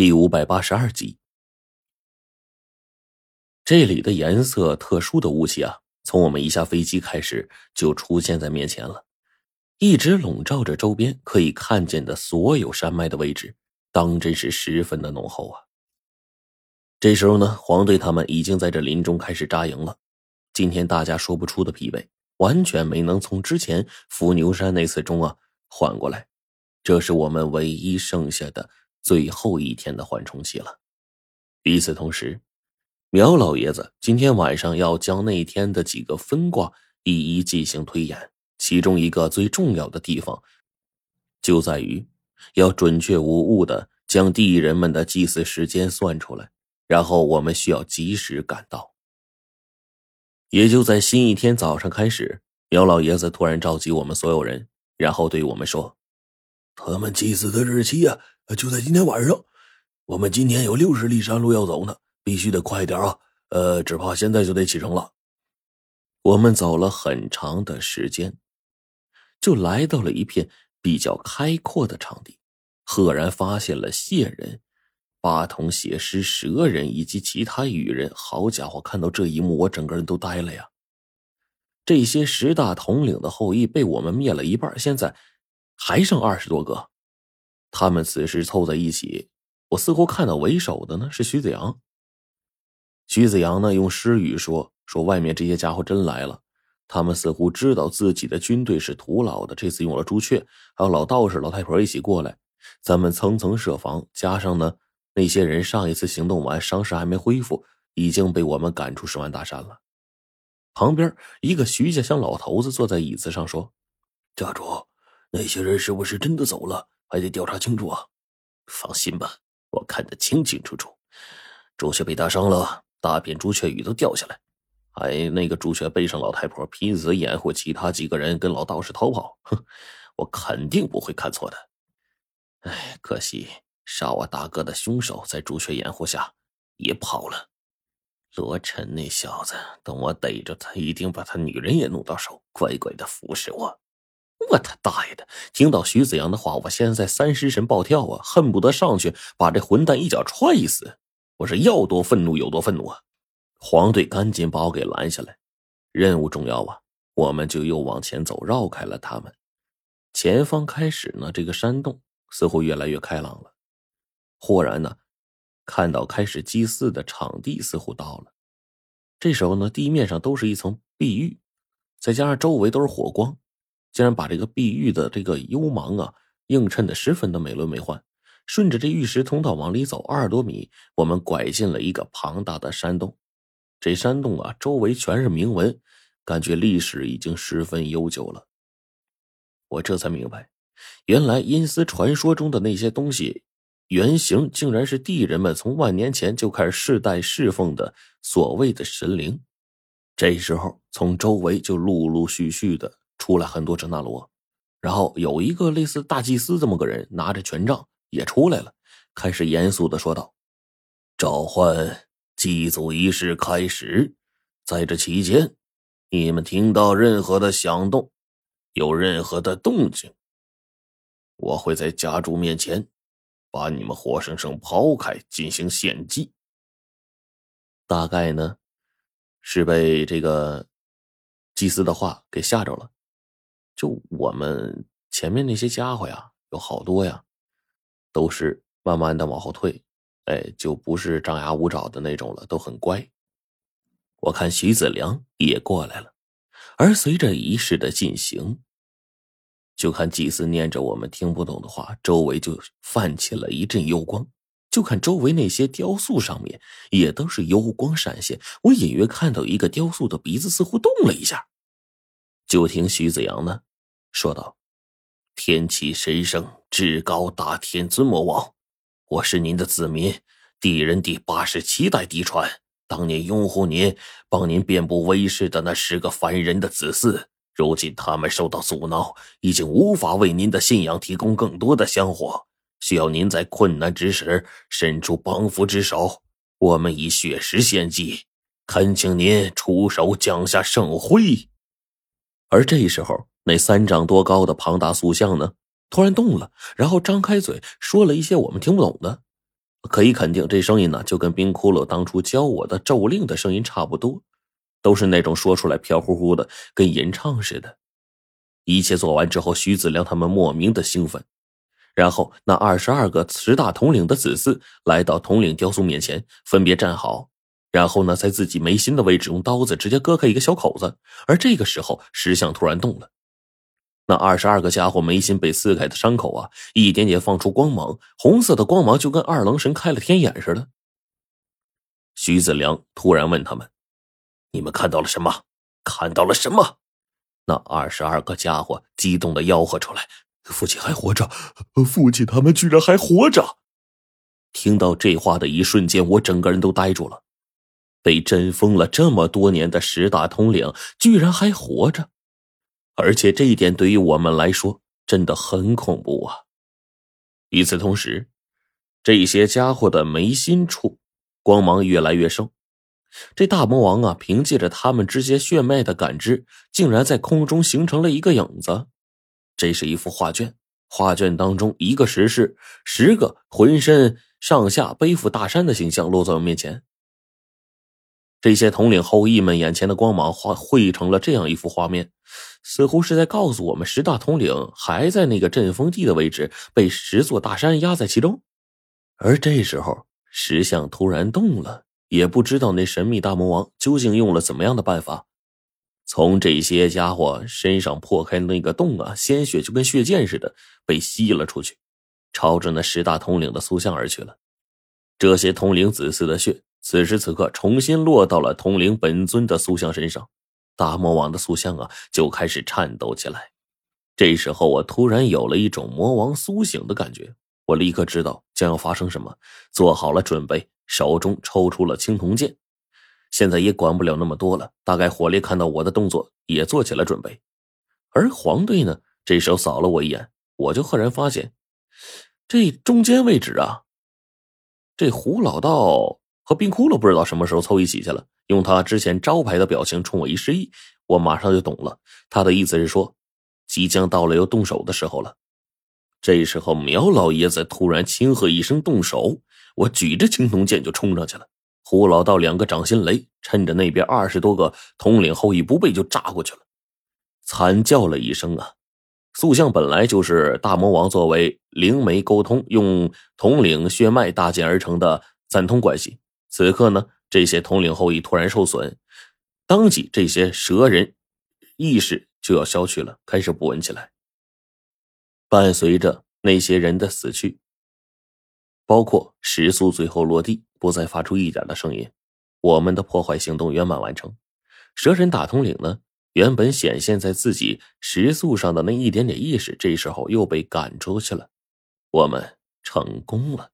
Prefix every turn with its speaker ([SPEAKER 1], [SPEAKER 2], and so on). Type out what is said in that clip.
[SPEAKER 1] 第五百八十二集。这里的颜色特殊的雾气啊，从我们一下飞机开始就出现在面前了，一直笼罩着周边可以看见的所有山脉的位置，当真是十分的浓厚啊。这时候呢，黄队他们已经在这林中开始扎营了。今天大家说不出的疲惫，完全没能从之前伏牛山那次中啊缓过来，这是我们唯一剩下的最后一天的缓冲期了。与此同时。苗老爷子今天晚上要将那天的几个分卦一一进行推演，其中一个最重要的地方，就在于要准确无误的将地人们的祭祀时间算出来，然后我们需要及时赶到。也就在新一天早上开始，苗老爷子突然召集我们所有人，然后对我们说：“
[SPEAKER 2] 他们祭祀的日期呀，就在今天晚上。我们今天有六十里山路要走呢。”必须得快点啊！呃，只怕现在就得启程了。
[SPEAKER 1] 我们走了很长的时间，就来到了一片比较开阔的场地，赫然发现了谢人、八童写诗、蛇人以及其他羽人。好家伙，看到这一幕，我整个人都呆了呀！这些十大统领的后裔被我们灭了一半，现在还剩二十多个。他们此时凑在一起，我似乎看到为首的呢是徐子阳。徐子阳呢，用诗语说：“说外面这些家伙真来了，他们似乎知道自己的军队是徒劳的。这次用了朱雀，还有老道士、老太婆一起过来，咱们层层设防，加上呢，那些人上一次行动完，伤势还没恢复，已经被我们赶出十万大山了。”旁边一个徐家乡老头子坐在椅子上说：“
[SPEAKER 2] 家主，那些人是不是真的走了？还得调查清楚啊。”
[SPEAKER 3] 放心吧，我看得清清楚楚，朱雀被打伤了。大片朱雀羽都掉下来，还那个朱雀背上老太婆，拼死掩护其他几个人跟老道士逃跑。哼，我肯定不会看错的。哎，可惜杀我大哥的凶手在朱雀掩护下也跑了。罗晨那小子，等我逮着他，一定把他女人也弄到手，乖乖的服侍我。我他大爷的！听到徐子阳的话，我现在三尸神暴跳啊，恨不得上去把这混蛋一脚踹死。我是要多愤怒有多愤怒啊！黄队赶紧把我给拦下来，任务重要啊！我们就又往前走，绕开了他们。前方开始呢，这个山洞似乎越来越开朗了。忽然呢，看到开始祭祀的场地似乎到了。这时候呢，地面上都是一层碧玉，再加上周围都是火光，竟然把这个碧玉的这个幽芒啊映衬的十分的美轮美奂。顺着这玉石通道往里走二十多米，我们拐进了一个庞大的山洞。这山洞啊，周围全是铭文，感觉历史已经十分悠久了。我这才明白，原来阴司传说中的那些东西，原型竟然是地人们从万年前就开始世代侍奉的所谓的神灵。这时候，从周围就陆陆续续的出来很多哲那罗，然后有一个类似大祭司这么个人，拿着权杖。也出来了，开始严肃的说道：“召唤祭祖仪式开始，在这期间，你们听到任何的响动，有任何的动静，我会在家主面前把你们活生生抛开，进行献祭。
[SPEAKER 1] 大概呢，是被这个祭司的话给吓着了。就我们前面那些家伙呀，有好多呀。”都是慢慢的往后退，哎，就不是张牙舞爪的那种了，都很乖。我看徐子良也过来了，而随着仪式的进行，就看祭司念着我们听不懂的话，周围就泛起了一阵幽光。就看周围那些雕塑上面也都是幽光闪现，我隐约看到一个雕塑的鼻子似乎动了一下。就听徐子阳呢说道。天启神圣至高大天尊魔王，我是您的子民，地人第八十七代嫡传。当年拥护您、帮您遍布威势的那十个凡人的子嗣，如今他们受到阻挠，已经无法为您的信仰提供更多的香火，需要您在困难之时伸出帮扶之手。我们以血石献祭，恳请您出手降下圣辉。而这时候。那三丈多高的庞大塑像呢？突然动了，然后张开嘴说了一些我们听不懂的。可以肯定，这声音呢就跟冰窟窿当初教我的咒令的声音差不多，都是那种说出来飘乎乎的，跟吟唱似的。一切做完之后，徐子良他们莫名的兴奋。然后，那二十二个十大统领的子嗣来到统领雕塑面前，分别站好，然后呢，在自己眉心的位置用刀子直接割开一个小口子。而这个时候，石像突然动了。那二十二个家伙眉心被撕开的伤口啊，一点点放出光芒，红色的光芒就跟二郎神开了天眼似的。徐子良突然问他们：“你们看到了什么？看到了什么？”那二十二个家伙激动的吆喝出来：“
[SPEAKER 2] 父亲还活着！父亲他们居然还活着！”
[SPEAKER 1] 听到这话的一瞬间，我整个人都呆住了。被震封了这么多年的十大统领，居然还活着！而且这一点对于我们来说真的很恐怖啊！与此同时，这些家伙的眉心处光芒越来越盛。这大魔王啊，凭借着他们之间血脉的感知，竟然在空中形成了一个影子。这是一幅画卷，画卷当中一个石室，十个浑身上下背负大山的形象落在我面前。这些统领后裔们眼前的光芒化绘成了这样一幅画面。似乎是在告诉我们，十大统领还在那个阵风地的位置，被十座大山压在其中。而这时候，石像突然动了，也不知道那神秘大魔王究竟用了怎么样的办法，从这些家伙身上破开那个洞啊，鲜血就跟血溅似的被吸了出去，朝着那十大统领的塑像而去了。这些统领子嗣的血，此时此刻重新落到了统领本尊的塑像身上。大魔王的塑像啊，就开始颤抖起来。这时候，我突然有了一种魔王苏醒的感觉。我立刻知道将要发生什么，做好了准备，手中抽出了青铜剑。现在也管不了那么多了，大概火烈看到我的动作，也做起了准备。而黄队呢，这时候扫了我一眼，我就赫然发现，这中间位置啊，这胡老道和冰窟窿不知道什么时候凑一起去了。用他之前招牌的表情冲我一示意，我马上就懂了。他的意思是说，即将到了要动手的时候了。这时候，苗老爷子突然轻喝一声：“动手！”我举着青铜剑就冲上去了。胡老道两个掌心雷，趁着那边二十多个统领后裔不备，就炸过去了。惨叫了一声啊！塑像本来就是大魔王作为灵媒沟通，用统领血脉搭建而成的三通关系。此刻呢？这些统领后裔突然受损，当即这些蛇人意识就要消去了，开始不稳起来。伴随着那些人的死去，包括石塑最后落地，不再发出一点的声音，我们的破坏行动圆满完成。蛇人大统领呢，原本显现在自己石塑上的那一点点意识，这时候又被赶出去了。我们成功了。